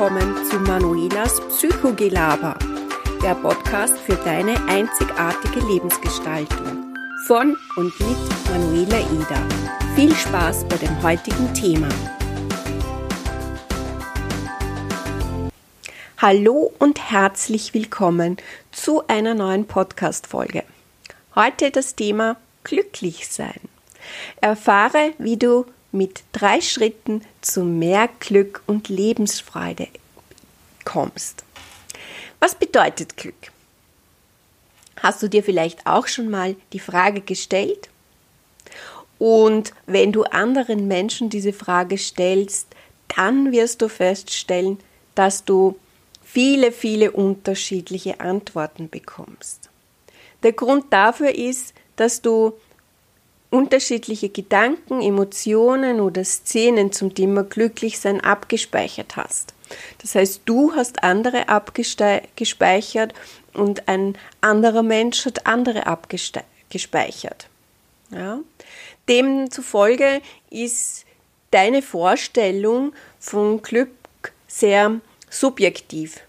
willkommen zu Manuelas Psychogelaber, der Podcast für deine einzigartige Lebensgestaltung. Von und mit Manuela Eder. Viel Spaß bei dem heutigen Thema. Hallo und herzlich willkommen zu einer neuen Podcast-Folge. Heute das Thema Glücklich sein. Erfahre, wie du mit drei Schritten zu mehr Glück und Lebensfreude kommst. Was bedeutet Glück? Hast du dir vielleicht auch schon mal die Frage gestellt? Und wenn du anderen Menschen diese Frage stellst, dann wirst du feststellen, dass du viele, viele unterschiedliche Antworten bekommst. Der Grund dafür ist, dass du unterschiedliche Gedanken, Emotionen oder Szenen zum Thema Glücklichsein abgespeichert hast. Das heißt, du hast andere abgespeichert und ein anderer Mensch hat andere abgespeichert. Ja? Demzufolge ist deine Vorstellung von Glück sehr subjektiv.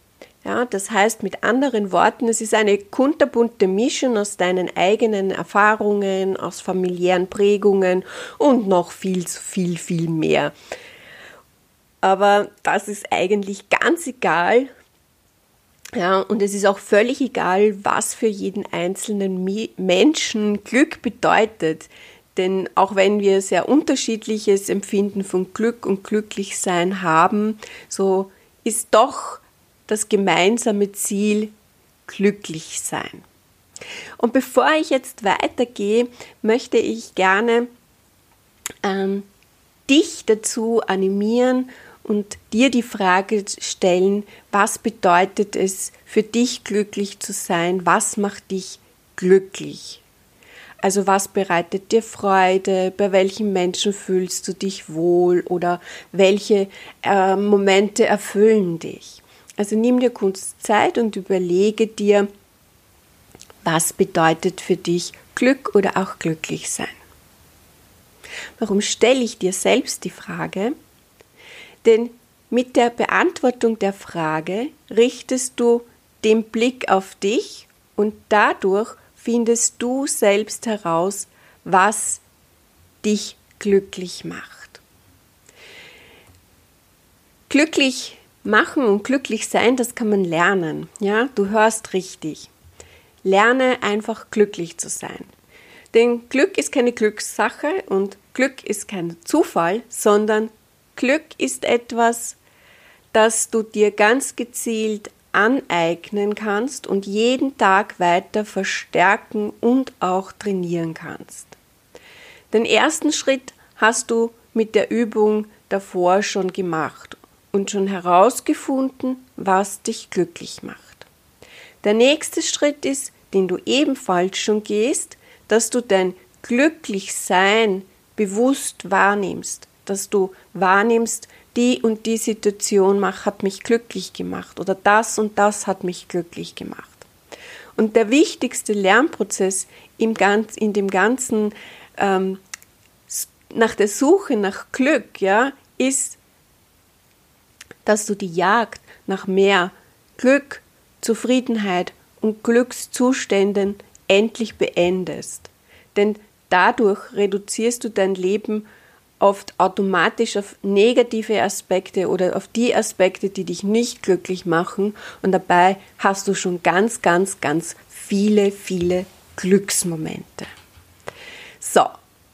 Ja, das heißt mit anderen Worten, es ist eine kunterbunte Mischung aus deinen eigenen Erfahrungen, aus familiären Prägungen und noch viel, viel, viel mehr. Aber das ist eigentlich ganz egal. Ja, und es ist auch völlig egal, was für jeden einzelnen Menschen Glück bedeutet. Denn auch wenn wir sehr unterschiedliches Empfinden von Glück und Glücklichsein haben, so ist doch das gemeinsame Ziel glücklich sein. Und bevor ich jetzt weitergehe, möchte ich gerne ähm, dich dazu animieren und dir die Frage stellen, was bedeutet es für dich glücklich zu sein? Was macht dich glücklich? Also was bereitet dir Freude? Bei welchen Menschen fühlst du dich wohl? Oder welche äh, Momente erfüllen dich? Also nimm dir kurz Zeit und überlege dir, was bedeutet für dich Glück oder auch glücklich sein. Warum stelle ich dir selbst die Frage? Denn mit der Beantwortung der Frage richtest du den Blick auf dich und dadurch findest du selbst heraus, was dich glücklich macht. Glücklich Machen und glücklich sein, das kann man lernen. Ja, du hörst richtig. Lerne einfach glücklich zu sein. Denn Glück ist keine Glückssache und Glück ist kein Zufall, sondern Glück ist etwas, das du dir ganz gezielt aneignen kannst und jeden Tag weiter verstärken und auch trainieren kannst. Den ersten Schritt hast du mit der Übung davor schon gemacht und schon herausgefunden, was dich glücklich macht. Der nächste Schritt ist, den du ebenfalls schon gehst, dass du dein Glücklichsein bewusst wahrnimmst, dass du wahrnimmst, die und die Situation hat mich glücklich gemacht oder das und das hat mich glücklich gemacht. Und der wichtigste Lernprozess im ganz, in dem ganzen ähm, nach der Suche nach Glück, ja, ist dass du die Jagd nach mehr Glück, Zufriedenheit und Glückszuständen endlich beendest. Denn dadurch reduzierst du dein Leben oft automatisch auf negative Aspekte oder auf die Aspekte, die dich nicht glücklich machen und dabei hast du schon ganz, ganz, ganz viele, viele Glücksmomente. So,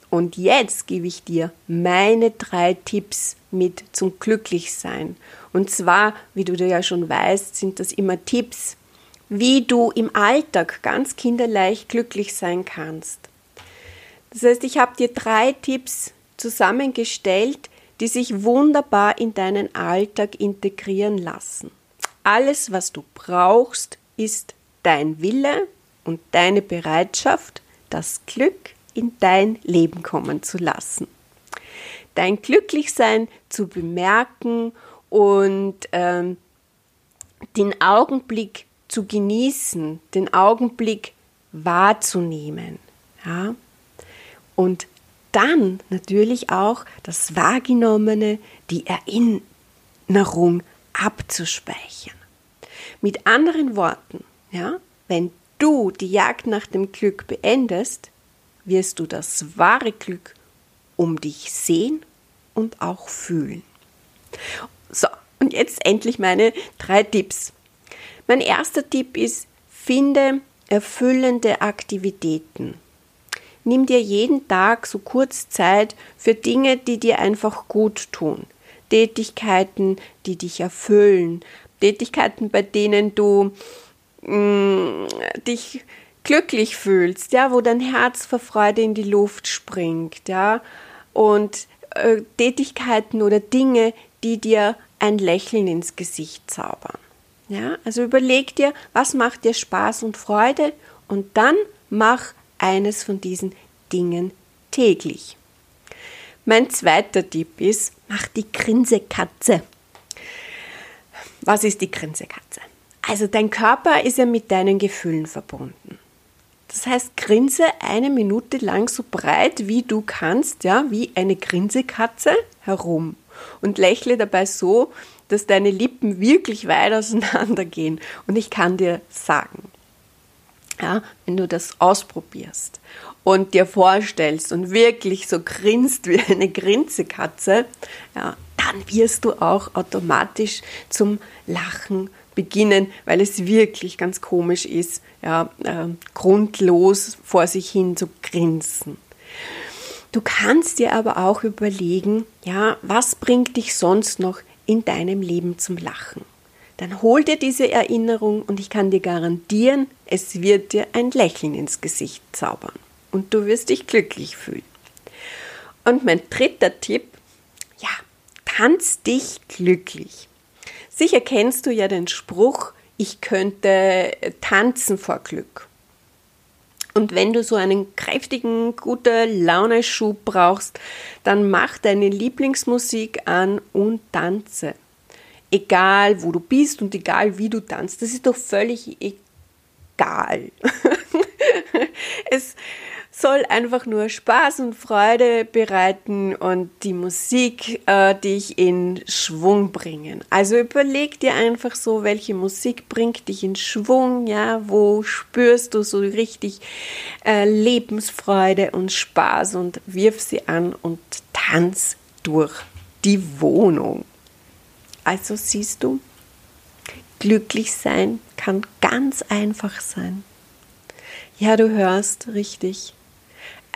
und jetzt gebe ich dir meine drei Tipps mit zum Glücklichsein. Und zwar, wie du ja schon weißt, sind das immer Tipps, wie du im Alltag ganz kinderleicht glücklich sein kannst. Das heißt, ich habe dir drei Tipps zusammengestellt, die sich wunderbar in deinen Alltag integrieren lassen. Alles, was du brauchst, ist dein Wille und deine Bereitschaft, das Glück in dein Leben kommen zu lassen. Dein Glücklichsein zu bemerken und ähm, den Augenblick zu genießen, den Augenblick wahrzunehmen. Ja? Und dann natürlich auch das Wahrgenommene, die Erinnerung abzuspeichern. Mit anderen Worten, ja, wenn du die Jagd nach dem Glück beendest, wirst du das wahre Glück um dich sehen und auch fühlen. So, und jetzt endlich meine drei Tipps. Mein erster Tipp ist, finde erfüllende Aktivitäten. Nimm dir jeden Tag so kurz Zeit für Dinge, die dir einfach gut tun. Tätigkeiten, die dich erfüllen. Tätigkeiten, bei denen du mh, mm, dich glücklich fühlst, ja, wo dein Herz vor Freude in die Luft springt, ja, und äh, Tätigkeiten oder Dinge, die dir ein Lächeln ins Gesicht zaubern. Ja, also überleg dir, was macht dir Spaß und Freude und dann mach eines von diesen Dingen täglich. Mein zweiter Tipp ist, mach die Grinsekatze. Was ist die Grinsekatze? Also dein Körper ist ja mit deinen Gefühlen verbunden. Das heißt, grinse eine Minute lang so breit wie du kannst, ja, wie eine Grinsekatze herum und lächle dabei so, dass deine Lippen wirklich weit auseinander gehen. Und ich kann dir sagen, ja, wenn du das ausprobierst und dir vorstellst und wirklich so grinst wie eine Grinsekatze, ja, dann wirst du auch automatisch zum Lachen beginnen, weil es wirklich ganz komisch ist, ja, äh, grundlos vor sich hin zu grinsen. Du kannst dir aber auch überlegen, ja, was bringt dich sonst noch in deinem Leben zum Lachen? Dann hol dir diese Erinnerung und ich kann dir garantieren, es wird dir ein Lächeln ins Gesicht zaubern und du wirst dich glücklich fühlen. Und mein dritter Tipp, ja, tanz dich glücklich. Sicher kennst du ja den Spruch, ich könnte tanzen vor Glück. Und wenn du so einen kräftigen, gute Laune-Schub brauchst, dann mach deine Lieblingsmusik an und tanze. Egal, wo du bist und egal, wie du tanzt, das ist doch völlig egal. es, soll einfach nur Spaß und Freude bereiten und die Musik äh, dich in Schwung bringen. Also überleg dir einfach so, welche Musik bringt dich in Schwung, ja, wo spürst du so richtig äh, Lebensfreude und Spaß und wirf sie an und tanz durch die Wohnung. Also siehst du, glücklich sein kann ganz einfach sein. Ja, du hörst richtig.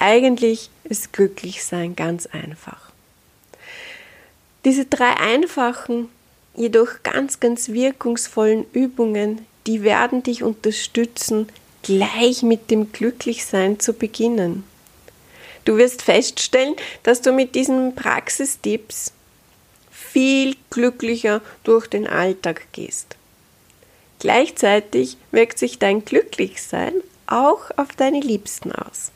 Eigentlich ist Glücklichsein ganz einfach. Diese drei einfachen, jedoch ganz, ganz wirkungsvollen Übungen, die werden dich unterstützen, gleich mit dem Glücklichsein zu beginnen. Du wirst feststellen, dass du mit diesen Praxistipps viel glücklicher durch den Alltag gehst. Gleichzeitig wirkt sich dein Glücklichsein auch auf deine Liebsten aus.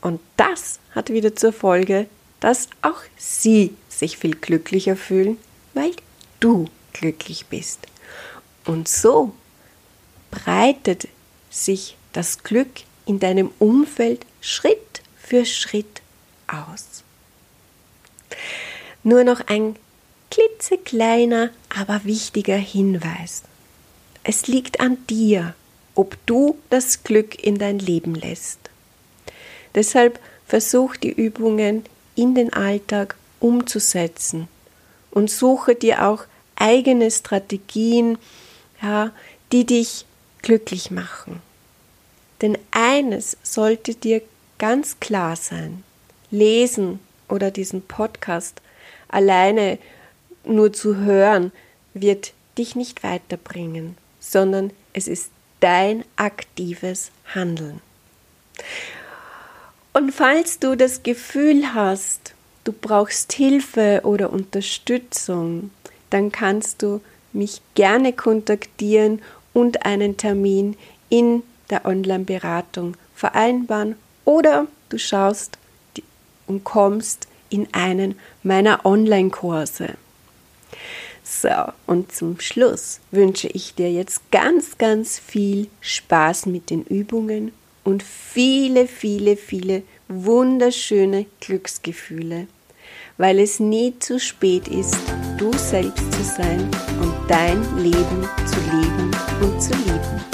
Und das hat wieder zur Folge, dass auch sie sich viel glücklicher fühlen, weil du glücklich bist. Und so breitet sich das Glück in deinem Umfeld Schritt für Schritt aus. Nur noch ein klitzekleiner, aber wichtiger Hinweis. Es liegt an dir, ob du das Glück in dein Leben lässt. Deshalb versuch die Übungen in den Alltag umzusetzen und suche dir auch eigene Strategien, ja, die dich glücklich machen. Denn eines sollte dir ganz klar sein. Lesen oder diesen Podcast alleine nur zu hören, wird dich nicht weiterbringen, sondern es ist dein aktives Handeln. Und falls du das Gefühl hast, du brauchst Hilfe oder Unterstützung, dann kannst du mich gerne kontaktieren und einen Termin in der Online-Beratung vereinbaren oder du schaust und kommst in einen meiner Online-Kurse. So, und zum Schluss wünsche ich dir jetzt ganz, ganz viel Spaß mit den Übungen und viele, viele, viele wunderschöne Glücksgefühle. weil es nie zu spät ist, du selbst zu sein und dein Leben zu leben und zu lieben.